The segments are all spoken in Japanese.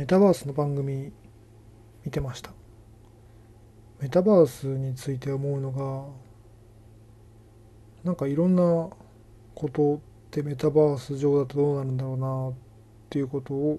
メタバースの番組見てました。メタバースについて思うのがなんかいろんなことってメタバース上だとどうなるんだろうなっていうことを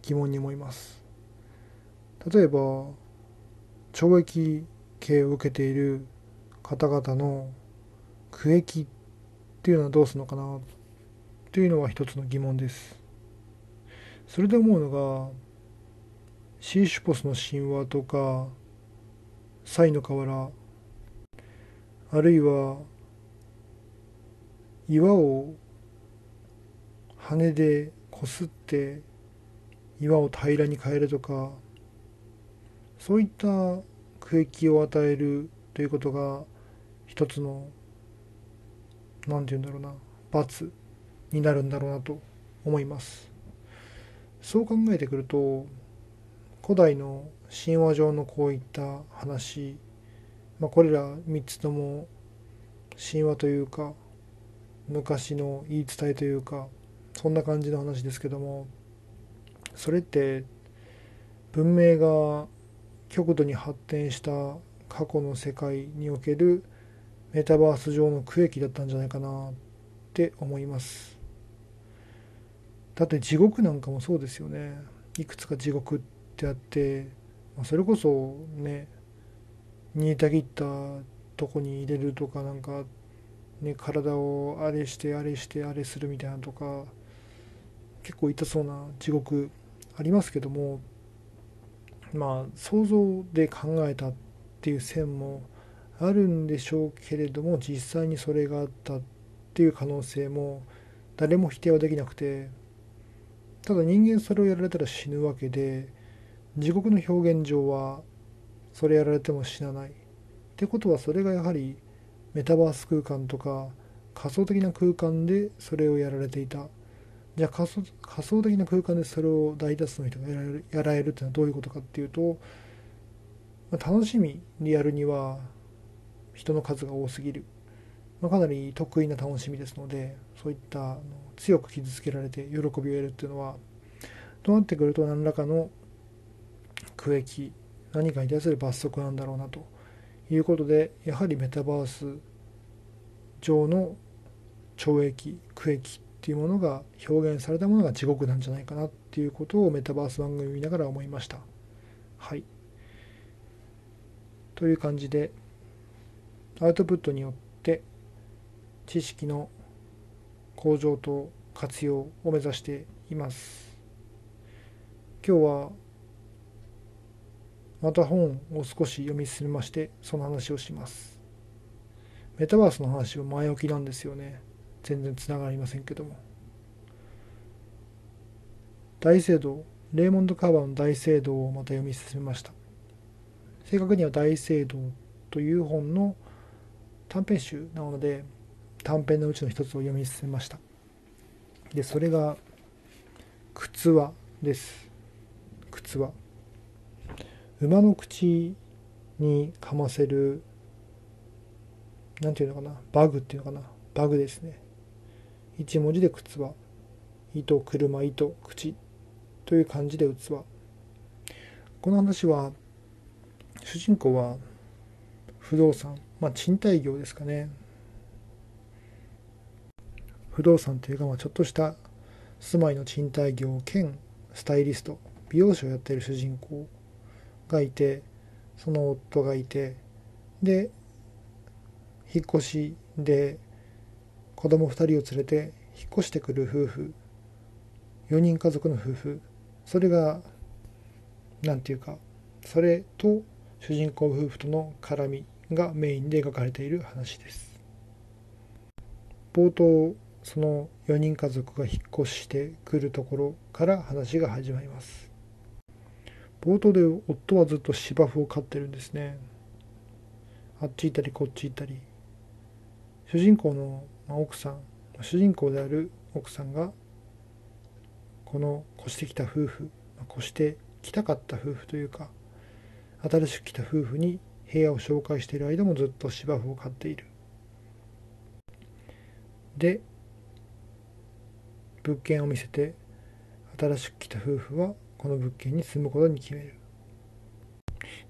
疑問に思います。例えば懲役刑を受けている方々の区役っていうのはどうするのかなっていうのは一つの疑問です。それで思うのがシーシュポスの神話とかサイの河原あるいは岩を羽でこすって岩を平らに変えるとかそういった区域を与えるということが一つの何て言うんだろうな罰になるんだろうなと思います。そう考えてくると古代の神話上のこういった話、まあ、これら3つとも神話というか昔の言い伝えというかそんな感じの話ですけどもそれって文明が極度に発展した過去の世界におけるメタバース上の区域だったんじゃないかなって思います。だって地獄なんかもそうですよね。いくつか地獄ってあってまそれこそね煮えたぎったとこに入れるとかなんかね体をあれしてあれしてあれするみたいなとか結構痛そうな地獄ありますけどもまあ想像で考えたっていう線もあるんでしょうけれども実際にそれがあったっていう可能性も誰も否定はできなくてただ人間それをやられたら死ぬわけで地獄の表現上はそれやられても死なない。ってことはそれがやはりメタバース空間とか仮想的な空間でそれをやられていた。じゃあ仮想仮想的な空間でそれを大多数の人がやられるやられるってのはどういうことかっていうと、まあ、楽しみにやるには人の数が多すぎる、まあ、かなり得意な楽しみですのでそういった強く傷つけられて喜びを得るっていうのはとなってくると何らかの区域何かに対する罰則なんだろうなということでやはりメタバース上の懲役区域っていうものが表現されたものが地獄なんじゃないかなっていうことをメタバース番組見ながら思いました。はい。という感じでアウトプットによって知識の向上と活用を目指しています。今日はまた本を少し読み進めましてその話をします。メタバースの話は前置きなんですよね。全然つながりませんけども。大聖堂レーモンド・カーバーの大聖堂をまた読み進めました。正確には大聖堂という本の短編集なので短編のうちの一つを読み進めました。でそれが靴輪です。靴輪馬の口にかませる何ていうのかなバグっていうのかなバグですね。一文字で靴輪糸車糸口という感じで器この話は主人公は不動産まあ賃貸業ですかね。不動産というか、まあ、ちょっとした住まいの賃貸業兼スタイリスト美容師をやっている主人公。がいてその夫がいてで引っ越しで子供2人を連れて引っ越してくる夫婦4人家族の夫婦それが何て言うかそれと主人公夫婦との絡みがメインで描かれている話です。冒頭その4人家族が引っ越してくるところから話が始まります。冒頭で夫はずっと芝生を飼ってるんですね。あっち行ったりこっち行ったり。主人公の奥さん主人公である奥さんがこの越してきた夫婦越してきたかった夫婦というか新しく来た夫婦に部屋を紹介している間もずっと芝生を飼っている。で物件を見せて新しく来た夫婦はこの物件に住むことに決める。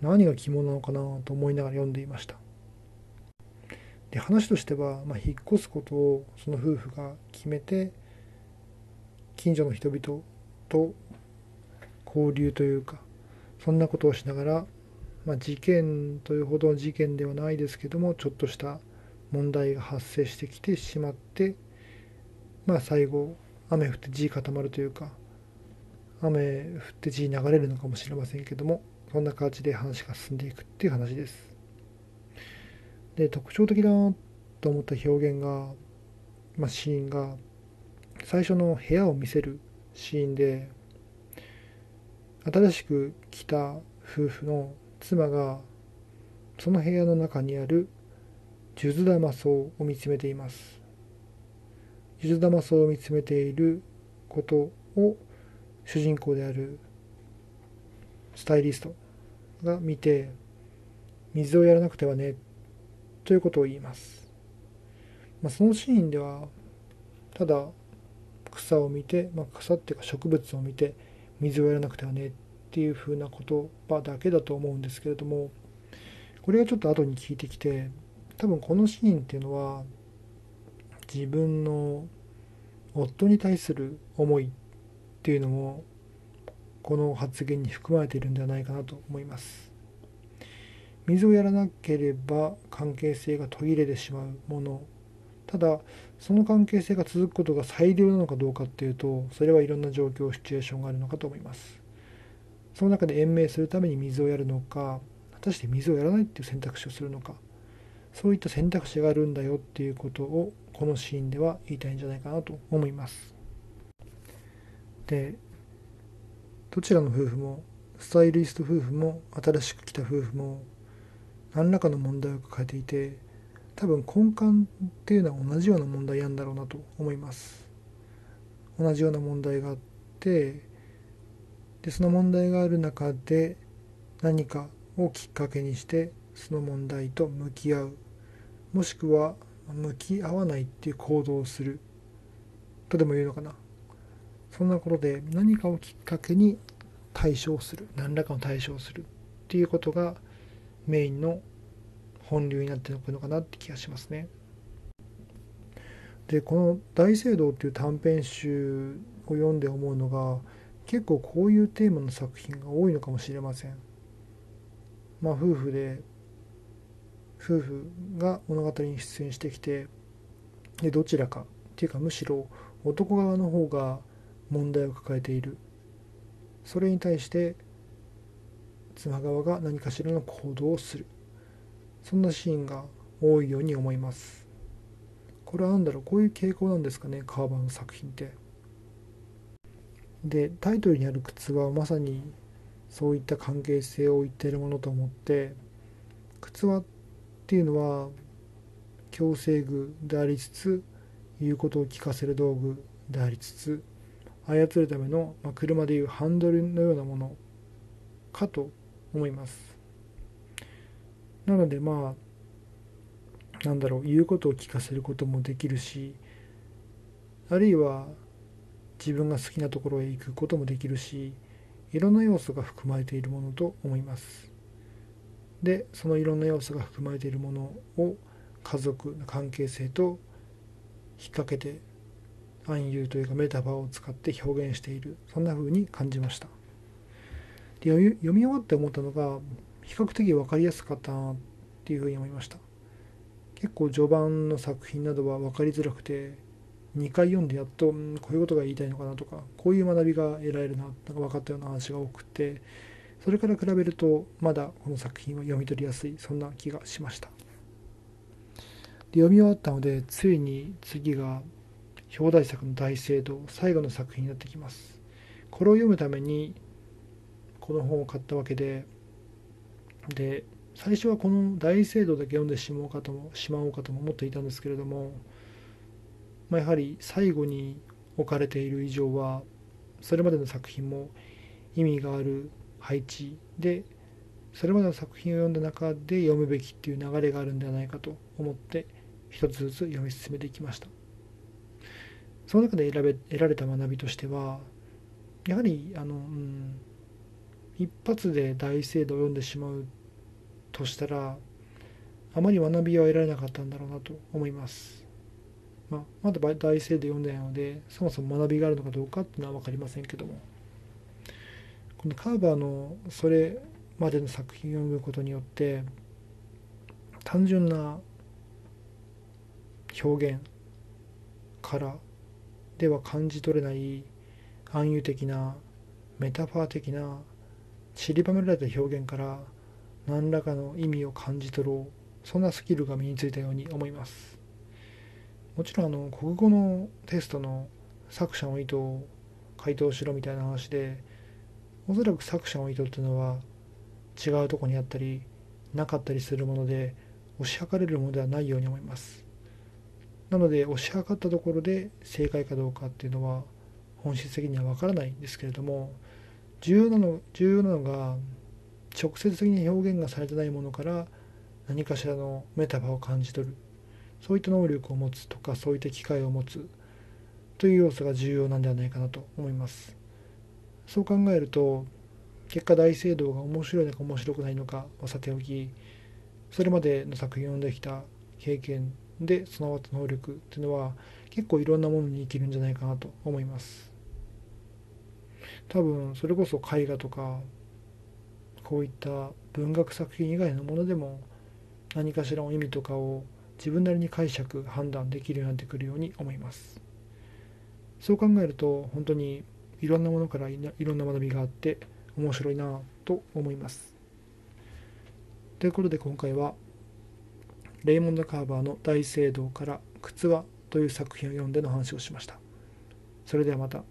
何が肝なのかなと思いながら読んでいました。で話としては、まあ、引っ越すことをその夫婦が決めて近所の人々と交流というかそんなことをしながら、まあ、事件というほどの事件ではないですけどもちょっとした問題が発生してきてしまってまあ最後雨降って地固まるというか雨降って地流れるのかもしれませんけどもそんな感じで話が進んでいくっていう話です。で特徴的だなと思った表現が、まあ、シーンが最初の部屋を見せるシーンで新しく来た夫婦の妻がその部屋の中にある数珠玉草を見つめています数珠玉草を見つめていることを主人公であるスタイリストが見て水をやらなくてはねということを言います、まあ、そのシーンではただ草を見て、まあ、草っていうか植物を見て水をやらなくてはねっていう風な言葉だけだと思うんですけれどもこれがちょっと後に聞いてきて多分このシーンっていうのは自分の夫に対する思いっっていうのもこの発言に含まれているんではないかなと思います。水をやらなければ関係性が途切れてしまうもの。ただその関係性が続くことが最良なのかどうかっていうとそれはいろんな状況シチュエーションがあるのかと思います。その中で延命するために水をやるのか果たして水をやらないっていう選択肢をするのか。そういった選択肢があるんだよっていうことをこのシーンでは言いたいんじゃないかなと思います。でどちらの夫婦もスタイリスト夫婦も新しく来た夫婦も何らかの問題を抱えていて多分根幹っていうのは同じような問題なんだろうなと思います。同じような問題があってでその問題がある中で何かをきっかけにしてその問題と向き合う。もしくは向き合わないっていう行動をする。とでも言うのかな。そんなことで何かをきっかけに対処する何らかの対処をするっていうことがメインの本流になってくるのかなって気がしますね。でこの「大聖堂」っていう短編集を読んで思うのが結構こういうテーマの作品が多いのかもしれません。まあ夫婦で夫婦が物語に出演してきてでどちらかっていうかむしろ男側の方が問題を抱えている。それに対して妻側が何かしらの行動をする。そんなシーンが多いように思います。これは何だろう？こういう傾向なんですかね？カーバーの作品って。でタイトルにある靴はまさにそういった関係性を言っているものと思って靴輪っていうのは強制具でありつつ言うことを聞かせる道具でありつつ操るための、まあ、車でいうハンドルのようなものかと思います。なのでまあなんだろう言うことを聞かせることもできるしあるいは自分が好きなところへ行くこともできるしいろんな要素が含まれているものと思います。でそのいろんな要素が含まれているものを家族の関係性と引っ掛けて暗喩というかメタファーを使って表現している。そんな風に感じました。で読み読み終わって思ったのが比較的分かりやすかったなっていうふうに思いました。結構序盤の作品などは分かりづらくて2回読んでやっと、こういうことが言いたいのかなとかこういう学びが得られるななんか分かったような話が多くてそれから比べるとまだこの作品は読み取りやすい。そんな気がしました。で読み終わったのでついに次が表題作の大聖堂最後の作品になってきます。これを読むためにこの本を買ったわけでで最初はこの大聖堂だけ読んでしまおうかともしまおうかとも思っていたんですけれどもまあ、やはり最後に置かれている以上はそれまでの作品も意味がある配置。でそれまでの作品を読んだ中で読むべきっていう流れがあるんではないかと思って一つずつ読み進めていきました。その中で選べ得られた学びとしてはやはりあの、うん、一発で大聖堂を読んでしまうとしたらあまり学びは得られなかったんだろうなと思います。まあ、まだ大聖堂読んでないのでそもそも学びがあるのかどうかっていうのは分かりませんけどもこのカーバーのそれまでの作品を読むことによって単純な表現からでは感じ取れない暗喩的なメタファー的な散りばめられた表現から何らかの意味を感じ取ろうそんなスキルが身についたように思います。もちろんあの国語のテストの作者の意図を回答しろみたいな話でおそらく作者の意図っていうのは違うとこにあったりなかったりするもので推し量れるものではないように思います。なので推し量ったところで正解かどうかっていうのは本質的には分からないんですけれども重要なの重要なのが直接的に表現がされてないものから何かしらのメタファーを感じ取る。そういった能力を持つとかそういった機会を持つ。という要素が重要なんではないかなと思います。そう考えると結果大聖堂が面白いのか面白くないのかはさておきそれまでの作品を読んできた経験で備わった能力っていうのは結構いろんなものに生きるんじゃないかなと思います。多分それこそ絵画とかこういった文学作品以外のものでも何かしらの意味とかを自分なりに解釈判断できるようになってくるように思います。そう考えると本当にいろんなものからいろんな学びがあって面白いなと思います。ということで今回はレイモンド・カーバーの大聖堂から靴はという作品を読んでの話をしました。それではまた。